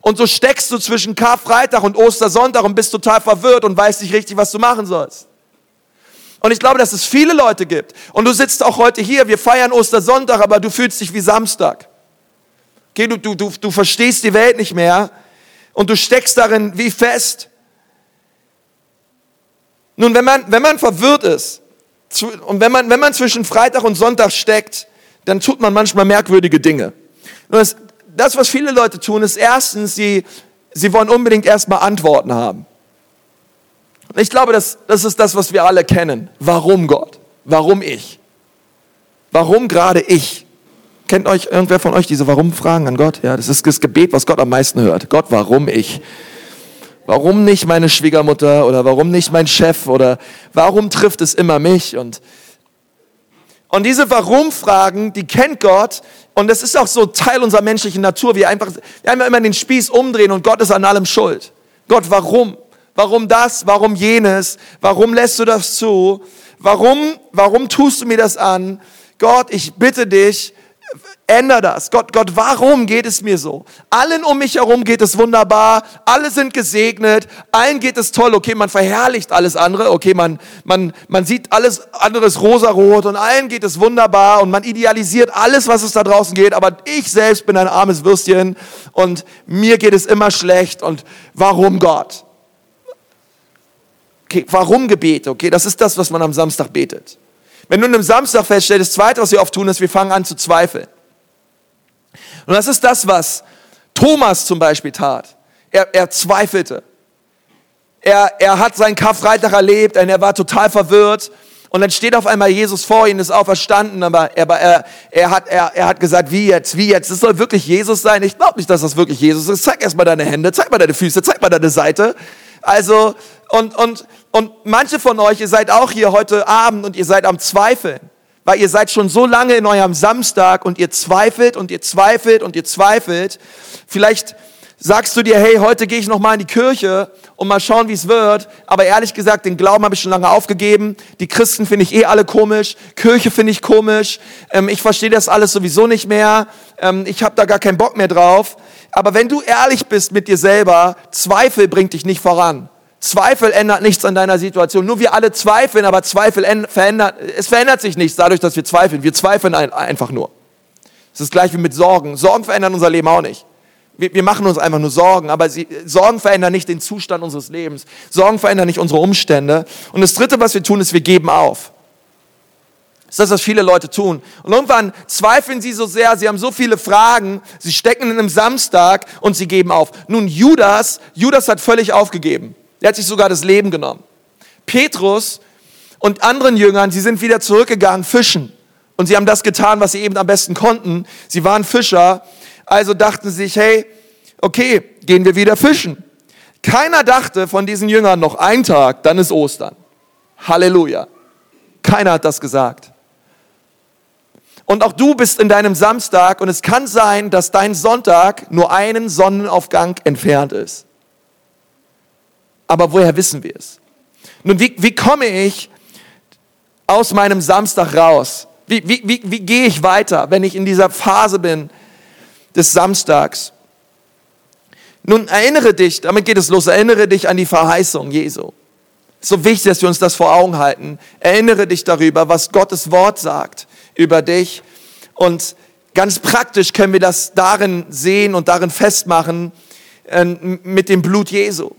Und so steckst du zwischen Karfreitag und Ostersonntag und bist total verwirrt und weißt nicht richtig, was du machen sollst. Und ich glaube, dass es viele Leute gibt. Und du sitzt auch heute hier, wir feiern Ostersonntag, aber du fühlst dich wie Samstag. Okay, du, du, du, du verstehst die Welt nicht mehr und du steckst darin wie fest. Nun, wenn man, wenn man verwirrt ist und wenn man, wenn man zwischen Freitag und Sonntag steckt, dann tut man manchmal merkwürdige Dinge. Das, das, was viele Leute tun, ist erstens, sie, sie wollen unbedingt erstmal Antworten haben. Ich glaube, das, das ist das, was wir alle kennen. Warum Gott? Warum ich? Warum gerade ich? Kennt euch irgendwer von euch diese Warum-Fragen an Gott? Ja, das ist das Gebet, was Gott am meisten hört. Gott, warum ich? Warum nicht meine Schwiegermutter oder warum nicht mein Chef oder warum trifft es immer mich? Und, und diese Warum-Fragen, die kennt Gott und das ist auch so Teil unserer menschlichen Natur. Wir einfach, wir einfach immer den Spieß umdrehen und Gott ist an allem schuld. Gott, warum? Warum das? Warum jenes? Warum lässt du das zu? Warum, warum tust du mir das an? Gott, ich bitte dich, änder das. Gott, Gott, warum geht es mir so? Allen um mich herum geht es wunderbar, alle sind gesegnet, allen geht es toll. Okay, man verherrlicht alles andere, okay, man, man, man sieht alles anderes rosarot und allen geht es wunderbar und man idealisiert alles, was es da draußen geht, aber ich selbst bin ein armes Würstchen und mir geht es immer schlecht und warum Gott? Okay, warum Gebete? Okay, das ist das, was man am Samstag betet. Wenn du einem Samstag feststellst, das Zweite, was wir oft tun, ist, wir fangen an zu zweifeln. Und das ist das, was Thomas zum Beispiel tat. Er, er zweifelte. Er, er hat seinen Karfreitag erlebt und er war total verwirrt. Und dann steht auf einmal Jesus vor ihm, ist auferstanden, aber er, er, er, hat, er, er hat gesagt, wie jetzt, wie jetzt? Das soll wirklich Jesus sein? Ich glaube nicht, dass das wirklich Jesus ist. Zeig erst mal deine Hände, zeig mal deine Füße, zeig mal deine Seite. Also, und, und, und manche von euch, ihr seid auch hier heute Abend und ihr seid am Zweifeln, weil ihr seid schon so lange in eurem Samstag und ihr zweifelt und ihr zweifelt und ihr zweifelt. Vielleicht sagst du dir, hey, heute gehe ich noch mal in die Kirche und mal schauen, wie es wird. Aber ehrlich gesagt, den Glauben habe ich schon lange aufgegeben. Die Christen finde ich eh alle komisch. Kirche finde ich komisch. Ähm, ich verstehe das alles sowieso nicht mehr. Ähm, ich habe da gar keinen Bock mehr drauf. Aber wenn du ehrlich bist mit dir selber, Zweifel bringt dich nicht voran. Zweifel ändert nichts an deiner Situation. Nur wir alle zweifeln, aber Zweifel verändert, es verändert sich nichts dadurch, dass wir zweifeln. Wir zweifeln einfach nur. Es ist gleich wie mit Sorgen. Sorgen verändern unser Leben auch nicht. Wir, wir machen uns einfach nur Sorgen, aber sie, Sorgen verändern nicht den Zustand unseres Lebens. Sorgen verändern nicht unsere Umstände. Und das Dritte, was wir tun, ist, wir geben auf. Das ist das, was viele Leute tun. Und irgendwann zweifeln sie so sehr, sie haben so viele Fragen, sie stecken in einem Samstag und sie geben auf. Nun, Judas, Judas hat völlig aufgegeben. Er hat sich sogar das Leben genommen. Petrus und anderen Jüngern, sie sind wieder zurückgegangen, fischen. Und sie haben das getan, was sie eben am besten konnten. Sie waren Fischer. Also dachten sie sich, hey, okay, gehen wir wieder fischen. Keiner dachte von diesen Jüngern noch einen Tag, dann ist Ostern. Halleluja. Keiner hat das gesagt. Und auch du bist in deinem Samstag und es kann sein, dass dein Sonntag nur einen Sonnenaufgang entfernt ist. Aber woher wissen wir es? Nun, wie, wie komme ich aus meinem Samstag raus? Wie, wie, wie, wie gehe ich weiter, wenn ich in dieser Phase bin des Samstags? Nun, erinnere dich, damit geht es los, erinnere dich an die Verheißung Jesu. So wichtig, dass wir uns das vor Augen halten. Erinnere dich darüber, was Gottes Wort sagt über dich. Und ganz praktisch können wir das darin sehen und darin festmachen äh, mit dem Blut Jesu.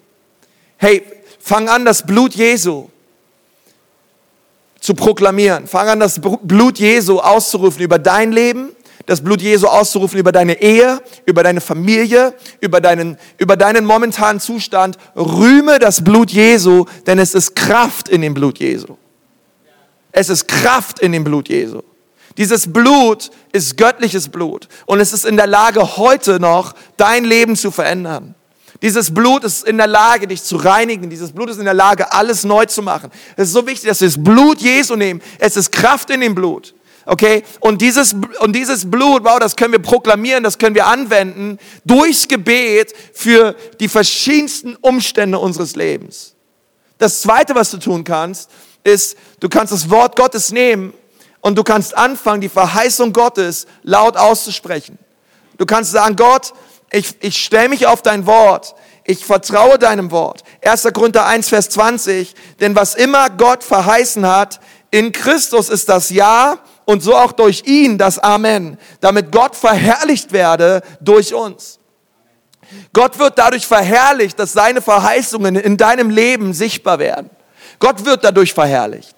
Hey, fang an, das Blut Jesu zu proklamieren. Fang an, das Blut Jesu auszurufen über dein Leben, das Blut Jesu auszurufen über deine Ehe, über deine Familie, über deinen, über deinen momentanen Zustand. Rühme das Blut Jesu, denn es ist Kraft in dem Blut Jesu. Es ist Kraft in dem Blut Jesu. Dieses Blut ist göttliches Blut und es ist in der Lage, heute noch dein Leben zu verändern. Dieses Blut ist in der Lage, dich zu reinigen. Dieses Blut ist in der Lage, alles neu zu machen. Es ist so wichtig, dass wir das Blut Jesu nehmen. Es ist Kraft in dem Blut. Okay? Und dieses, und dieses Blut, wow, das können wir proklamieren, das können wir anwenden durchs Gebet für die verschiedensten Umstände unseres Lebens. Das zweite, was du tun kannst, ist, du kannst das Wort Gottes nehmen und du kannst anfangen, die Verheißung Gottes laut auszusprechen. Du kannst sagen, Gott, ich, ich stelle mich auf dein Wort. Ich vertraue deinem Wort. 1. Korinther 1, Vers 20. Denn was immer Gott verheißen hat, in Christus ist das Ja und so auch durch ihn das Amen, damit Gott verherrlicht werde durch uns. Gott wird dadurch verherrlicht, dass seine Verheißungen in deinem Leben sichtbar werden. Gott wird dadurch verherrlicht.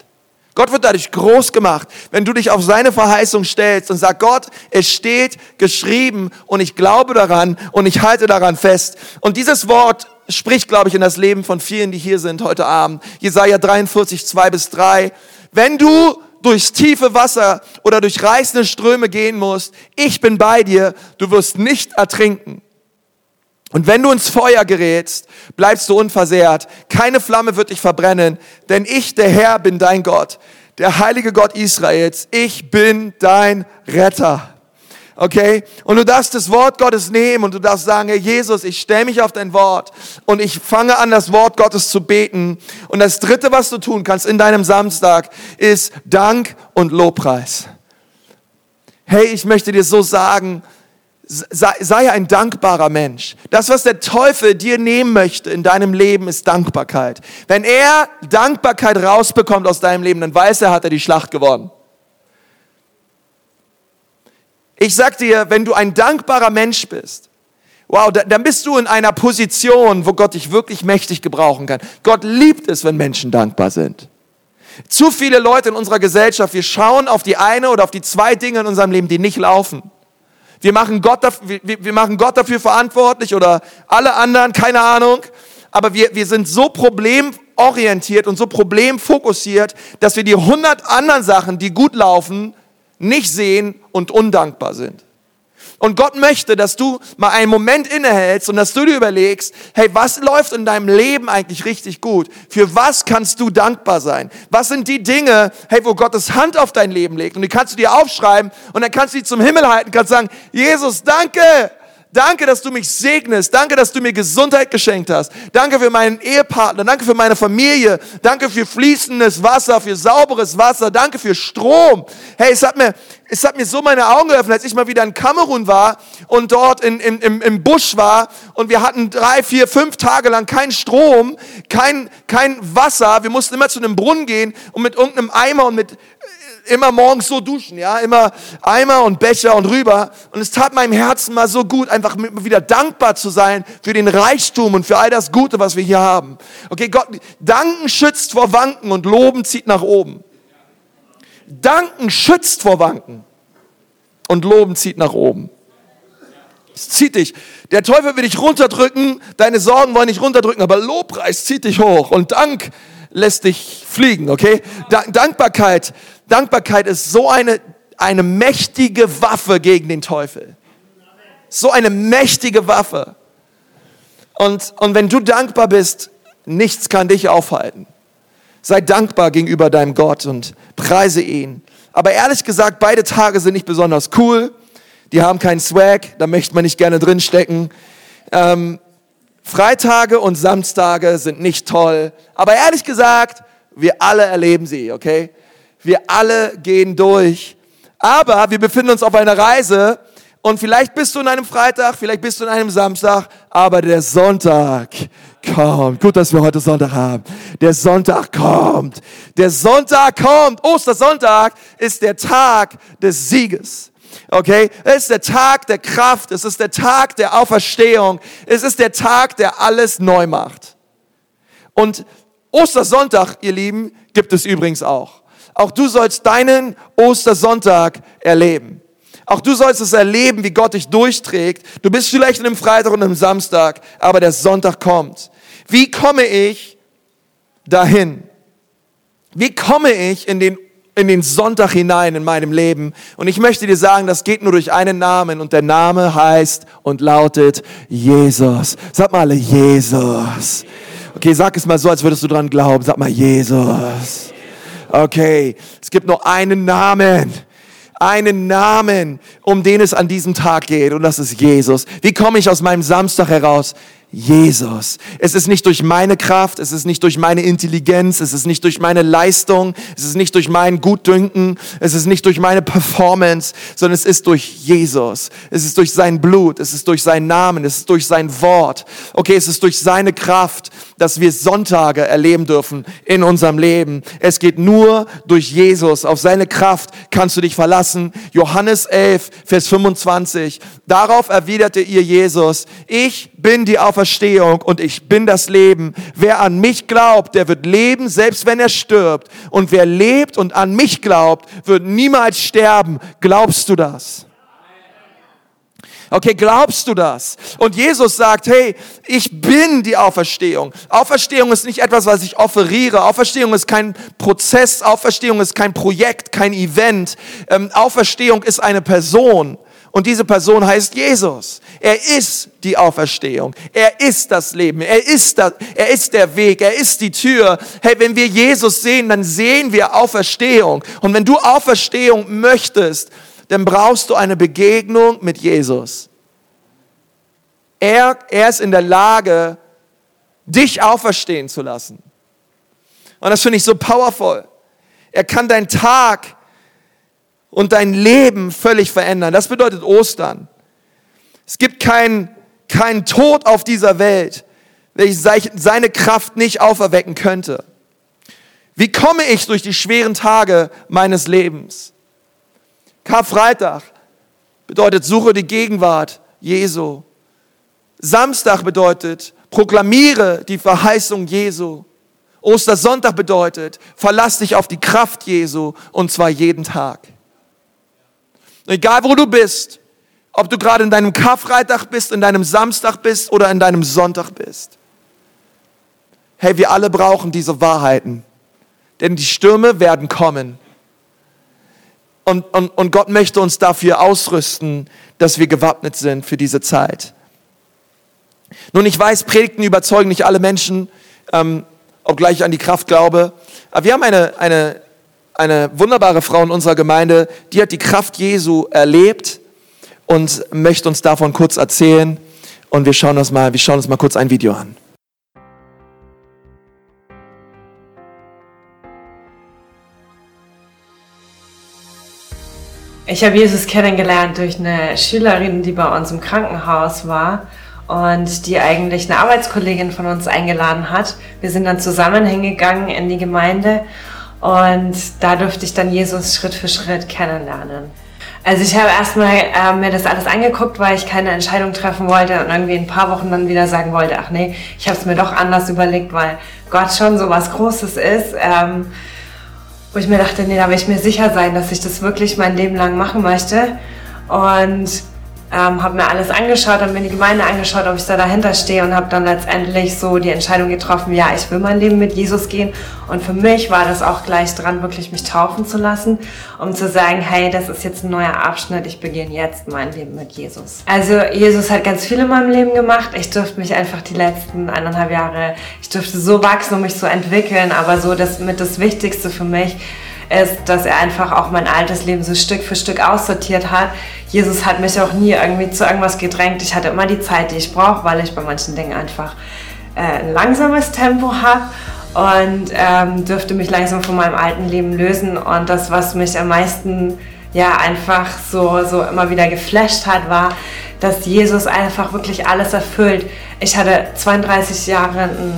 Gott wird dadurch groß gemacht, wenn du dich auf seine Verheißung stellst und sagst, Gott, es steht geschrieben und ich glaube daran und ich halte daran fest. Und dieses Wort spricht, glaube ich, in das Leben von vielen, die hier sind heute Abend. Jesaja 43, 2 bis 3. Wenn du durchs tiefe Wasser oder durch reißende Ströme gehen musst, ich bin bei dir, du wirst nicht ertrinken. Und wenn du ins Feuer gerätst, bleibst du unversehrt. Keine Flamme wird dich verbrennen, denn ich, der Herr, bin dein Gott, der heilige Gott Israels. Ich bin dein Retter. Okay? Und du darfst das Wort Gottes nehmen und du darfst sagen, Herr Jesus, ich stelle mich auf dein Wort und ich fange an, das Wort Gottes zu beten. Und das dritte, was du tun kannst in deinem Samstag, ist Dank und Lobpreis. Hey, ich möchte dir so sagen, sei, sei ein dankbarer Mensch. Das, was der Teufel dir nehmen möchte in deinem Leben, ist Dankbarkeit. Wenn er Dankbarkeit rausbekommt aus deinem Leben, dann weiß er, hat er die Schlacht gewonnen. Ich sag dir, wenn du ein dankbarer Mensch bist, wow, dann bist du in einer Position, wo Gott dich wirklich mächtig gebrauchen kann. Gott liebt es, wenn Menschen dankbar sind. Zu viele Leute in unserer Gesellschaft, wir schauen auf die eine oder auf die zwei Dinge in unserem Leben, die nicht laufen. Wir machen Gott, dafür, wir, wir machen Gott dafür verantwortlich oder alle anderen, keine Ahnung. Aber wir, wir sind so problemorientiert und so problemfokussiert, dass wir die hundert anderen Sachen, die gut laufen, nicht sehen und undankbar sind. Und Gott möchte, dass du mal einen Moment innehältst und dass du dir überlegst, hey, was läuft in deinem Leben eigentlich richtig gut? Für was kannst du dankbar sein? Was sind die Dinge, hey, wo Gottes Hand auf dein Leben legt? Und die kannst du dir aufschreiben und dann kannst du die zum Himmel halten, kannst sagen, Jesus, danke, Danke, dass du mich segnest. Danke, dass du mir Gesundheit geschenkt hast. Danke für meinen Ehepartner. Danke für meine Familie. Danke für fließendes Wasser, für sauberes Wasser. Danke für Strom. Hey, es hat mir, es hat mir so meine Augen geöffnet, als ich mal wieder in Kamerun war und dort in, in, im, im Busch war und wir hatten drei, vier, fünf Tage lang keinen Strom, kein, kein Wasser. Wir mussten immer zu einem Brunnen gehen und mit irgendeinem Eimer und mit immer morgens so duschen, ja, immer Eimer und Becher und rüber. Und es tat meinem Herzen mal so gut, einfach wieder dankbar zu sein für den Reichtum und für all das Gute, was wir hier haben. Okay, Gott, danken schützt vor Wanken und loben zieht nach oben. Danken schützt vor Wanken und loben zieht nach oben. Es zieht dich. Der Teufel will dich runterdrücken, deine Sorgen wollen dich runterdrücken, aber Lobpreis zieht dich hoch und Dank lässt dich fliegen, okay? Dankbarkeit Dankbarkeit ist so eine, eine mächtige Waffe gegen den Teufel. So eine mächtige Waffe. Und, und wenn du dankbar bist, nichts kann dich aufhalten. Sei dankbar gegenüber deinem Gott und preise ihn. Aber ehrlich gesagt, beide Tage sind nicht besonders cool. Die haben keinen Swag, da möchte man nicht gerne drinstecken. Ähm, Freitage und Samstage sind nicht toll. Aber ehrlich gesagt, wir alle erleben sie, okay? Wir alle gehen durch. Aber wir befinden uns auf einer Reise und vielleicht bist du in einem Freitag, vielleicht bist du in einem Samstag, aber der Sonntag kommt. Gut, dass wir heute Sonntag haben. Der Sonntag kommt. Der Sonntag kommt. Ostersonntag ist der Tag des Sieges. Okay? Es ist der Tag der Kraft. Es ist der Tag der Auferstehung. Es ist der Tag, der alles neu macht. Und Ostersonntag, ihr Lieben, gibt es übrigens auch. Auch du sollst deinen Ostersonntag erleben. Auch du sollst es erleben, wie Gott dich durchträgt. Du bist vielleicht in einem Freitag und einem Samstag, aber der Sonntag kommt. Wie komme ich dahin? Wie komme ich in den, in den Sonntag hinein in meinem Leben? Und ich möchte dir sagen, das geht nur durch einen Namen und der Name heißt und lautet Jesus. Sag mal alle Jesus. Okay, sag es mal so, als würdest du dran glauben. Sag mal Jesus. Okay, es gibt nur einen Namen. Einen Namen, um den es an diesem Tag geht. Und das ist Jesus. Wie komme ich aus meinem Samstag heraus? Jesus. Es ist nicht durch meine Kraft, es ist nicht durch meine Intelligenz, es ist nicht durch meine Leistung, es ist nicht durch mein Gutdünken, es ist nicht durch meine Performance, sondern es ist durch Jesus. Es ist durch sein Blut, es ist durch seinen Namen, es ist durch sein Wort. Okay, es ist durch seine Kraft, dass wir Sonntage erleben dürfen in unserem Leben. Es geht nur durch Jesus. Auf seine Kraft kannst du dich verlassen. Johannes 11, Vers 25. Darauf erwiderte ihr Jesus, ich bin die Auferstehung Auferstehung und ich bin das Leben. Wer an mich glaubt, der wird leben, selbst wenn er stirbt. Und wer lebt und an mich glaubt, wird niemals sterben. Glaubst du das? Okay, glaubst du das? Und Jesus sagt, hey, ich bin die Auferstehung. Auferstehung ist nicht etwas, was ich offeriere. Auferstehung ist kein Prozess. Auferstehung ist kein Projekt, kein Event. Ähm, Auferstehung ist eine Person. Und diese Person heißt Jesus. Er ist die Auferstehung. Er ist das Leben. Er ist, das, er ist der Weg. Er ist die Tür. Hey, wenn wir Jesus sehen, dann sehen wir Auferstehung. Und wenn du Auferstehung möchtest, dann brauchst du eine Begegnung mit Jesus. Er, er ist in der Lage, dich auferstehen zu lassen. Und das finde ich so powerful. Er kann deinen Tag und dein Leben völlig verändern. Das bedeutet Ostern. Es gibt keinen kein Tod auf dieser Welt, welches seine Kraft nicht auferwecken könnte. Wie komme ich durch die schweren Tage meines Lebens? Karfreitag bedeutet, suche die Gegenwart Jesu. Samstag bedeutet, proklamiere die Verheißung Jesu. Ostersonntag bedeutet, verlass dich auf die Kraft Jesu und zwar jeden Tag. Egal wo du bist, ob du gerade in deinem Karfreitag bist, in deinem Samstag bist oder in deinem Sonntag bist. Hey, wir alle brauchen diese Wahrheiten, denn die Stürme werden kommen. Und, und, und Gott möchte uns dafür ausrüsten, dass wir gewappnet sind für diese Zeit. Nun, ich weiß, Predigten überzeugen nicht alle Menschen, ähm, obgleich ich an die Kraft glaube. Aber wir haben eine, eine, eine wunderbare Frau in unserer Gemeinde, die hat die Kraft Jesu erlebt und möchte uns davon kurz erzählen. Und wir schauen uns mal, wir schauen uns mal kurz ein Video an. Ich habe Jesus kennengelernt durch eine Schülerin, die bei uns im Krankenhaus war und die eigentlich eine Arbeitskollegin von uns eingeladen hat. Wir sind dann zusammen hingegangen in die Gemeinde und da durfte ich dann Jesus Schritt für Schritt kennenlernen. Also ich habe erstmal äh, mir das alles angeguckt, weil ich keine Entscheidung treffen wollte und irgendwie ein paar Wochen dann wieder sagen wollte, ach nee, ich habe es mir doch anders überlegt, weil Gott schon so was Großes ist. Ähm, wo ich mir dachte, nee, da will ich mir sicher sein, dass ich das wirklich mein Leben lang machen möchte. Und ähm, habe mir alles angeschaut, habe mir die Gemeinde angeschaut, ob ich da dahinter stehe und habe dann letztendlich so die Entscheidung getroffen, ja, ich will mein Leben mit Jesus gehen. Und für mich war das auch gleich dran, wirklich mich taufen zu lassen, um zu sagen, hey, das ist jetzt ein neuer Abschnitt, ich beginne jetzt mein Leben mit Jesus. Also Jesus hat ganz viel in meinem Leben gemacht. Ich durfte mich einfach die letzten eineinhalb Jahre, ich durfte so wachsen und mich so entwickeln, aber so das mit das Wichtigste für mich ist, dass er einfach auch mein altes Leben so Stück für Stück aussortiert hat. Jesus hat mich auch nie irgendwie zu irgendwas gedrängt. Ich hatte immer die Zeit, die ich brauche, weil ich bei manchen Dingen einfach äh, ein langsames Tempo habe und ähm, dürfte mich langsam von meinem alten Leben lösen. Und das, was mich am meisten ja einfach so, so immer wieder geflasht hat, war, dass Jesus einfach wirklich alles erfüllt. Ich hatte 32 Jahre ein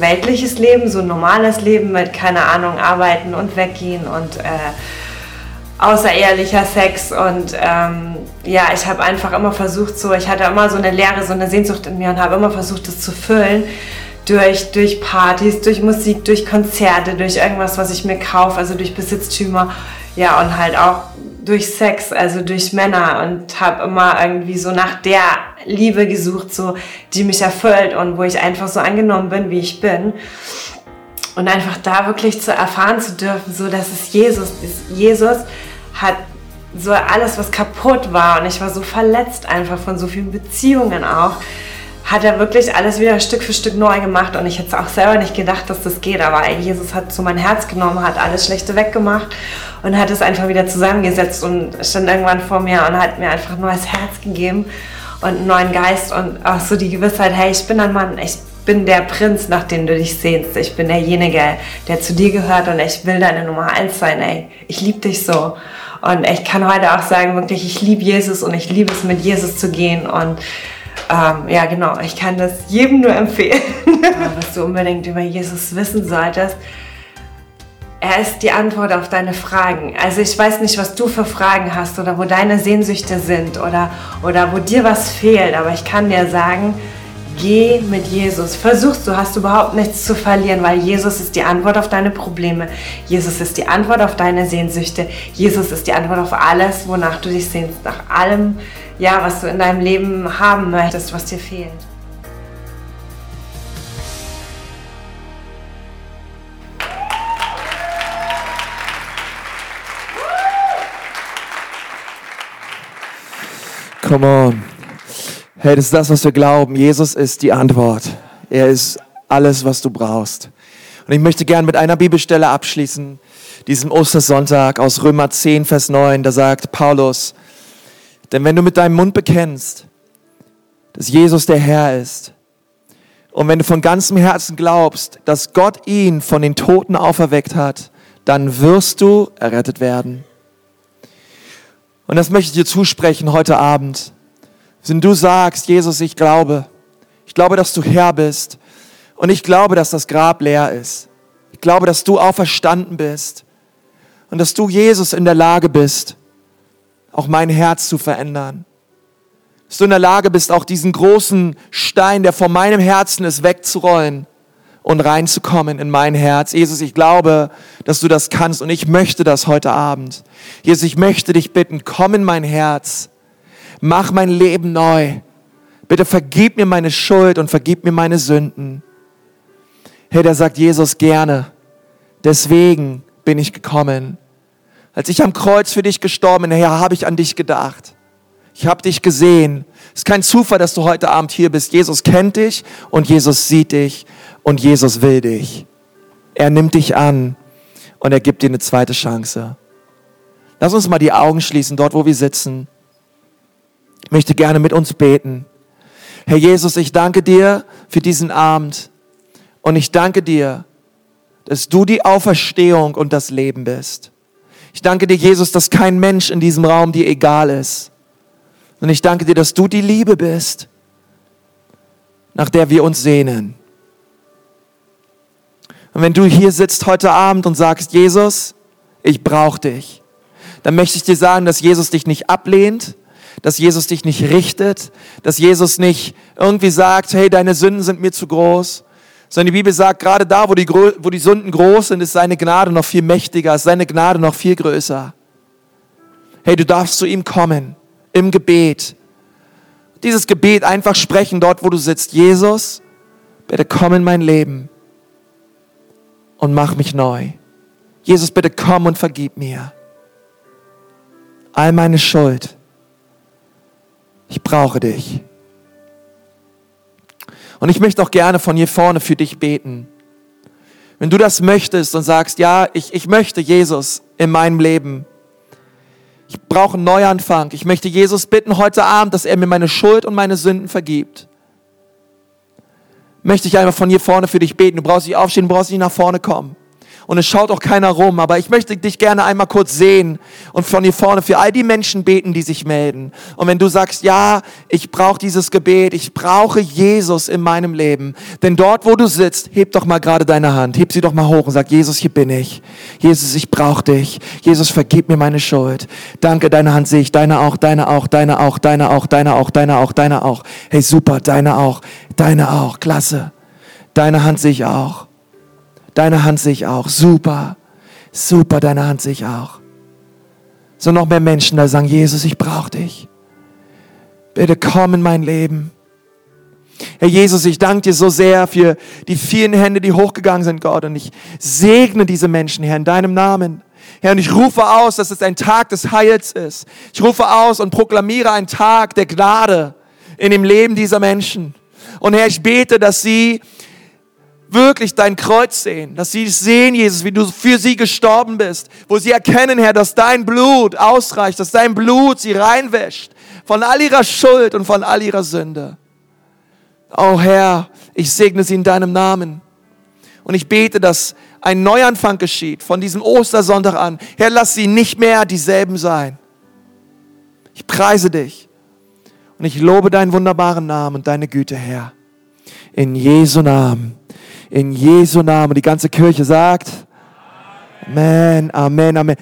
weltliches Leben, so ein normales Leben mit, keine Ahnung, arbeiten und weggehen und äh, außerehelicher Sex und ähm, ja, ich habe einfach immer versucht, so, ich hatte immer so eine Leere, so eine Sehnsucht in mir und habe immer versucht, das zu füllen durch, durch Partys, durch Musik, durch Konzerte, durch irgendwas, was ich mir kaufe, also durch Besitztümer, ja, und halt auch durch Sex, also durch Männer und habe immer irgendwie so nach der Liebe gesucht, so die mich erfüllt und wo ich einfach so angenommen bin, wie ich bin. Und einfach da wirklich zu erfahren zu dürfen, so dass es Jesus ist. Jesus hat so alles, was kaputt war und ich war so verletzt einfach von so vielen Beziehungen auch, hat er wirklich alles wieder Stück für Stück neu gemacht und ich hätte es auch selber nicht gedacht, dass das geht, aber Jesus hat so mein Herz genommen, hat alles Schlechte weggemacht und hat es einfach wieder zusammengesetzt und stand irgendwann vor mir und hat mir einfach ein neues Herz gegeben und einen neuen Geist und auch so die Gewissheit, hey, ich bin ein Mann, ich bin der Prinz, nach dem du dich sehnst, ich bin derjenige, der zu dir gehört und ich will deine Nummer eins sein, ey, ich liebe dich so. Und ich kann heute auch sagen, wirklich, ich liebe Jesus und ich liebe es, mit Jesus zu gehen und ähm, ja, genau, ich kann das jedem nur empfehlen. *laughs* was du unbedingt über Jesus wissen solltest, er ist die Antwort auf deine Fragen. Also ich weiß nicht, was du für Fragen hast oder wo deine Sehnsüchte sind oder, oder wo dir was fehlt, aber ich kann dir sagen, Geh mit Jesus. Versuchst du, hast du überhaupt nichts zu verlieren, weil Jesus ist die Antwort auf deine Probleme. Jesus ist die Antwort auf deine Sehnsüchte. Jesus ist die Antwort auf alles, wonach du dich sehnst. Nach allem, ja, was du in deinem Leben haben möchtest, was dir fehlt. Come on. Hey, das ist das, was wir glauben. Jesus ist die Antwort. Er ist alles, was du brauchst. Und ich möchte gern mit einer Bibelstelle abschließen, diesem Ostersonntag aus Römer 10, Vers 9. Da sagt Paulus, denn wenn du mit deinem Mund bekennst, dass Jesus der Herr ist, und wenn du von ganzem Herzen glaubst, dass Gott ihn von den Toten auferweckt hat, dann wirst du errettet werden. Und das möchte ich dir zusprechen heute Abend. Wenn du sagst, Jesus, ich glaube, ich glaube, dass du Herr bist und ich glaube, dass das Grab leer ist. Ich glaube, dass du auferstanden bist und dass du, Jesus, in der Lage bist, auch mein Herz zu verändern. Dass du in der Lage bist, auch diesen großen Stein, der vor meinem Herzen ist, wegzurollen und reinzukommen in mein Herz. Jesus, ich glaube, dass du das kannst und ich möchte das heute Abend. Jesus, ich möchte dich bitten, komm in mein Herz, mach mein Leben neu. Bitte vergib mir meine Schuld und vergib mir meine Sünden. Hey, da sagt Jesus gerne, deswegen bin ich gekommen. Als ich am Kreuz für dich gestorben bin, Herr, habe ich an dich gedacht. Ich habe dich gesehen. Es ist kein Zufall, dass du heute Abend hier bist. Jesus kennt dich und Jesus sieht dich und Jesus will dich. Er nimmt dich an und er gibt dir eine zweite Chance. Lass uns mal die Augen schließen, dort wo wir sitzen. Ich möchte gerne mit uns beten. Herr Jesus, ich danke dir für diesen Abend und ich danke dir, dass du die Auferstehung und das Leben bist. Ich danke dir, Jesus, dass kein Mensch in diesem Raum dir egal ist. Und ich danke dir, dass du die Liebe bist, nach der wir uns sehnen. Und wenn du hier sitzt heute Abend und sagst, Jesus, ich brauche dich, dann möchte ich dir sagen, dass Jesus dich nicht ablehnt, dass Jesus dich nicht richtet, dass Jesus nicht irgendwie sagt, hey, deine Sünden sind mir zu groß, sondern die Bibel sagt, gerade da, wo die, wo die Sünden groß sind, ist seine Gnade noch viel mächtiger, ist seine Gnade noch viel größer. Hey, du darfst zu ihm kommen im Gebet. Dieses Gebet einfach sprechen dort, wo du sitzt. Jesus, bitte komm in mein Leben und mach mich neu. Jesus, bitte komm und vergib mir all meine Schuld. Ich brauche dich. Und ich möchte auch gerne von hier vorne für dich beten. Wenn du das möchtest und sagst, ja, ich, ich möchte Jesus in meinem Leben. Ich brauche einen Neuanfang. Ich möchte Jesus bitten heute Abend, dass er mir meine Schuld und meine Sünden vergibt möchte ich einfach von hier vorne für dich beten. Du brauchst nicht aufstehen, du brauchst nicht nach vorne kommen. Und es schaut auch keiner rum, aber ich möchte dich gerne einmal kurz sehen und von hier vorne für all die Menschen beten, die sich melden. Und wenn du sagst, ja, ich brauche dieses Gebet, ich brauche Jesus in meinem Leben, denn dort, wo du sitzt, heb doch mal gerade deine Hand, heb sie doch mal hoch und sag, Jesus, hier bin ich. Jesus, ich brauche dich. Jesus, vergib mir meine Schuld. Danke, deine Hand sehe ich, deine auch, deine auch, deine auch, deine auch, deine auch, deine auch, deine auch. Hey, super, deine auch. Deine auch, klasse. Deine Hand sehe ich auch. Deine Hand sehe ich auch. Super. Super, deine Hand sehe ich auch. So noch mehr Menschen da sagen, Jesus, ich brauche dich. Bitte komm in mein Leben. Herr Jesus, ich danke dir so sehr für die vielen Hände, die hochgegangen sind, Gott. Und ich segne diese Menschen, Herr, in deinem Namen. Herr, und ich rufe aus, dass es ein Tag des Heils ist. Ich rufe aus und proklamiere einen Tag der Gnade in dem Leben dieser Menschen. Und Herr, ich bete, dass sie wirklich dein Kreuz sehen, dass sie sehen, Jesus, wie du für sie gestorben bist, wo sie erkennen, Herr, dass dein Blut ausreicht, dass dein Blut sie reinwäscht von all ihrer Schuld und von all ihrer Sünde. Oh Herr, ich segne sie in deinem Namen. Und ich bete, dass ein Neuanfang geschieht von diesem Ostersonntag an. Herr, lass sie nicht mehr dieselben sein. Ich preise dich. Und ich lobe deinen wunderbaren Namen und deine Güte, Herr. In Jesu Namen. In Jesu Namen. Die ganze Kirche sagt, Amen, Amen, Amen.